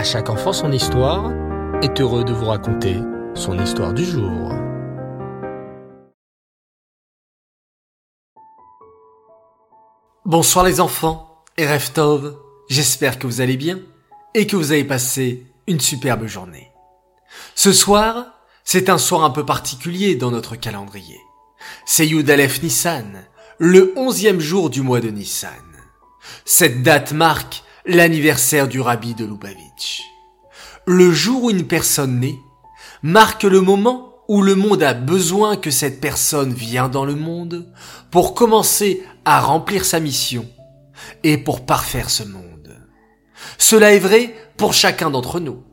À chaque enfant son histoire est heureux de vous raconter son histoire du jour. Bonsoir les enfants et Reftov, j'espère que vous allez bien et que vous avez passé une superbe journée. Ce soir, c'est un soir un peu particulier dans notre calendrier. C'est Yud Nissan, le onzième jour du mois de Nissan. Cette date marque l'anniversaire du rabbi de Lubavitch. Le jour où une personne naît marque le moment où le monde a besoin que cette personne vient dans le monde pour commencer à remplir sa mission et pour parfaire ce monde. Cela est vrai pour chacun d'entre nous.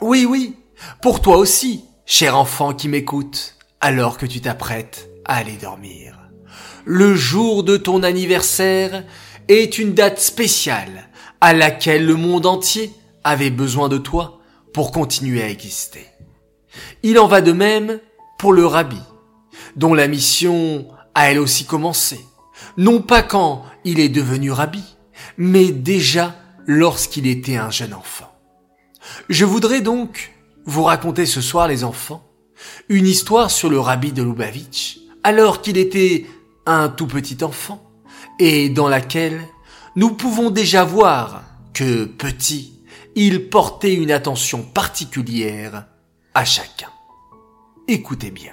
Oui, oui, pour toi aussi, cher enfant qui m'écoute, alors que tu t'apprêtes à aller dormir. Le jour de ton anniversaire est une date spéciale à laquelle le monde entier avait besoin de toi pour continuer à exister. Il en va de même pour le rabbi, dont la mission a elle aussi commencé, non pas quand il est devenu rabbi, mais déjà lorsqu'il était un jeune enfant. Je voudrais donc vous raconter ce soir, les enfants, une histoire sur le rabbi de Lubavitch, alors qu'il était un tout petit enfant, et dans laquelle nous pouvons déjà voir que petit, il portait une attention particulière à chacun. Écoutez bien.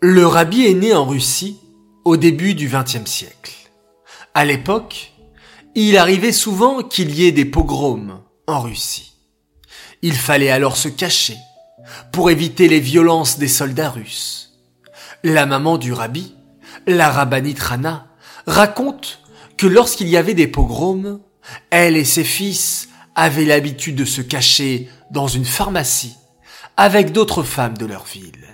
Le rabbi est né en Russie au début du XXe siècle. À l'époque, il arrivait souvent qu'il y ait des pogroms en Russie. Il fallait alors se cacher pour éviter les violences des soldats russes. La maman du rabbi, la rabbinite Rana, raconte que lorsqu'il y avait des pogroms, elle et ses fils avaient l'habitude de se cacher dans une pharmacie avec d'autres femmes de leur ville.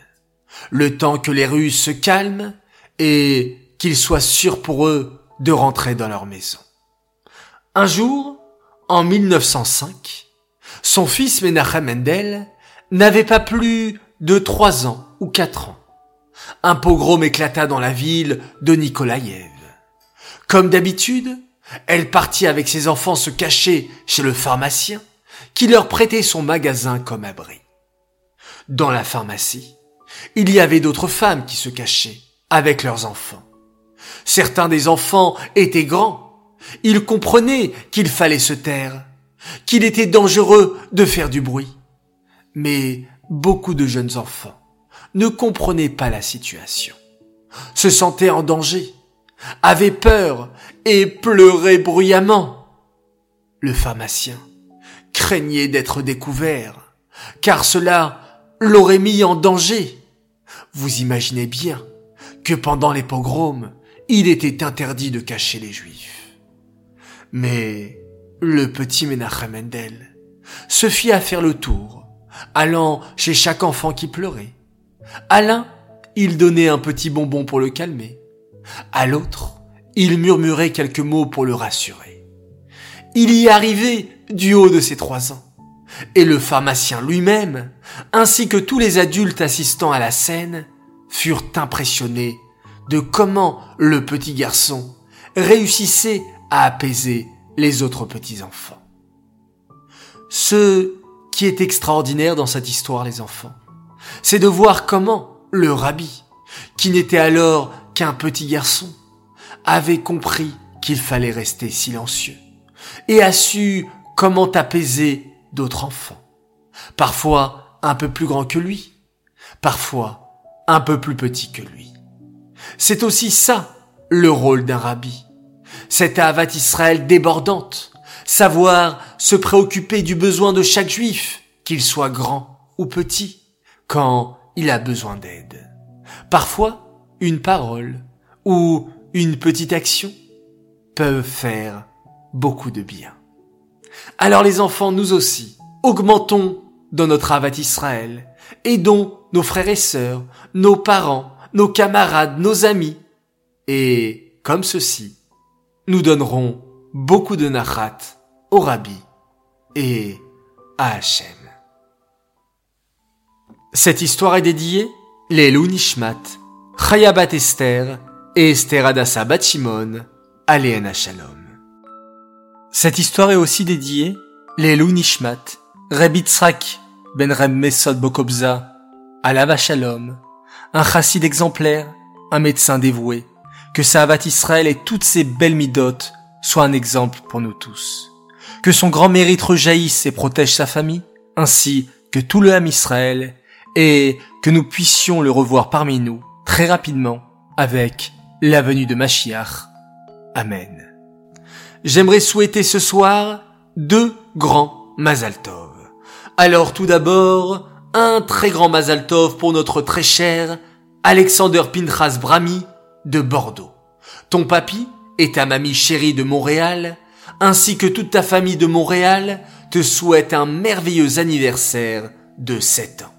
Le temps que les Russes se calment et qu'ils soient sûrs pour eux de rentrer dans leur maison. Un jour, en 1905, son fils Menachem Mendel n'avait pas plus de trois ans ou quatre ans. Un pogrom éclata dans la ville de Nikolaïev. Comme d'habitude, elle partit avec ses enfants se cacher chez le pharmacien qui leur prêtait son magasin comme abri. Dans la pharmacie, il y avait d'autres femmes qui se cachaient avec leurs enfants. Certains des enfants étaient grands. Ils comprenaient qu'il fallait se taire, qu'il était dangereux de faire du bruit. Mais beaucoup de jeunes enfants ne comprenaient pas la situation, se sentaient en danger avait peur et pleurait bruyamment. Le pharmacien craignait d'être découvert, car cela l'aurait mis en danger. Vous imaginez bien que pendant les pogroms, il était interdit de cacher les juifs. Mais le petit Menachem Mendel se fit à faire le tour, allant chez chaque enfant qui pleurait. À l'un, il donnait un petit bonbon pour le calmer. À l'autre, il murmurait quelques mots pour le rassurer. Il y arrivait du haut de ses trois ans. Et le pharmacien lui-même, ainsi que tous les adultes assistant à la scène, furent impressionnés de comment le petit garçon réussissait à apaiser les autres petits enfants. Ce qui est extraordinaire dans cette histoire, les enfants, c'est de voir comment le rabbi, qui n'était alors petit garçon avait compris qu'il fallait rester silencieux et a su comment apaiser d'autres enfants, parfois un peu plus grands que lui, parfois un peu plus petits que lui. C'est aussi ça le rôle d'un rabbi, cette Avat Israël débordante, savoir se préoccuper du besoin de chaque juif, qu'il soit grand ou petit, quand il a besoin d'aide. Parfois, une parole ou une petite action peuvent faire beaucoup de bien. Alors les enfants, nous aussi, augmentons dans notre avat Israël, aidons nos frères et sœurs, nos parents, nos camarades, nos amis, et comme ceci, nous donnerons beaucoup de nachat au Rabbi et à Hachem. Cette histoire est dédiée les Nishmat Chayabat Esther et Esther Adassa Bat Shimon, Shalom. Cette histoire est aussi dédiée Lelou Nishmat, Reb Ben Reb Mesod Bokobza, Alava Shalom, un chassid exemplaire, un médecin dévoué, que Sahabat Israël et toutes ses belles midotes soient un exemple pour nous tous. Que son grand mérite rejaillisse et protège sa famille, ainsi que tout le Ham Israël, et que nous puissions le revoir parmi nous très rapidement avec la venue de Mashiach. Amen. J'aimerais souhaiter ce soir deux grands Mazal Alors tout d'abord, un très grand Mazal pour notre très cher Alexander Pinchas Brami de Bordeaux. Ton papy et ta mamie chérie de Montréal, ainsi que toute ta famille de Montréal, te souhaitent un merveilleux anniversaire de 7 ans.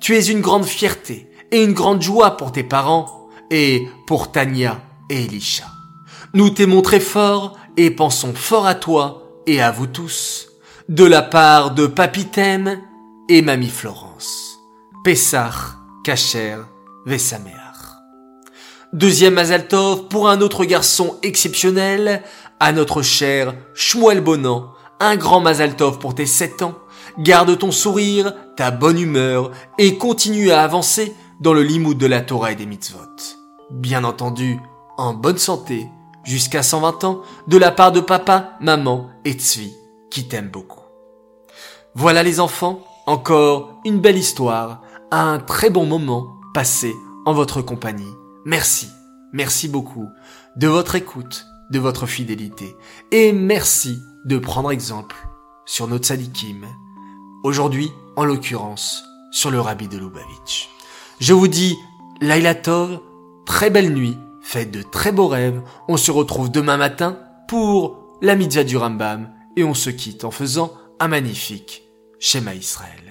Tu es une grande fierté et une grande joie pour tes parents et pour Tania et Elisha. Nous t'aimons très fort et pensons fort à toi et à vous tous, de la part de Papy et Mamie Florence. Pessah, Kacher, Vesameach. Deuxième Mazaltov pour un autre garçon exceptionnel, à notre cher Shmuel Bonan, un grand Mazaltov pour tes 7 ans. Garde ton sourire, ta bonne humeur et continue à avancer dans le limoud de la Torah et des mitzvot. Bien entendu, en bonne santé, jusqu'à 120 ans, de la part de papa, maman et Tzvi, qui t'aiment beaucoup. Voilà les enfants, encore une belle histoire, un très bon moment passé en votre compagnie. Merci, merci beaucoup de votre écoute, de votre fidélité, et merci de prendre exemple sur notre sadikim, aujourd'hui en l'occurrence sur le rabbi de Lubavitch. Je vous dis Laila Tov, très belle nuit, faites de très beaux rêves, on se retrouve demain matin pour la mitzvah du Rambam, et on se quitte en faisant un magnifique schéma Israël.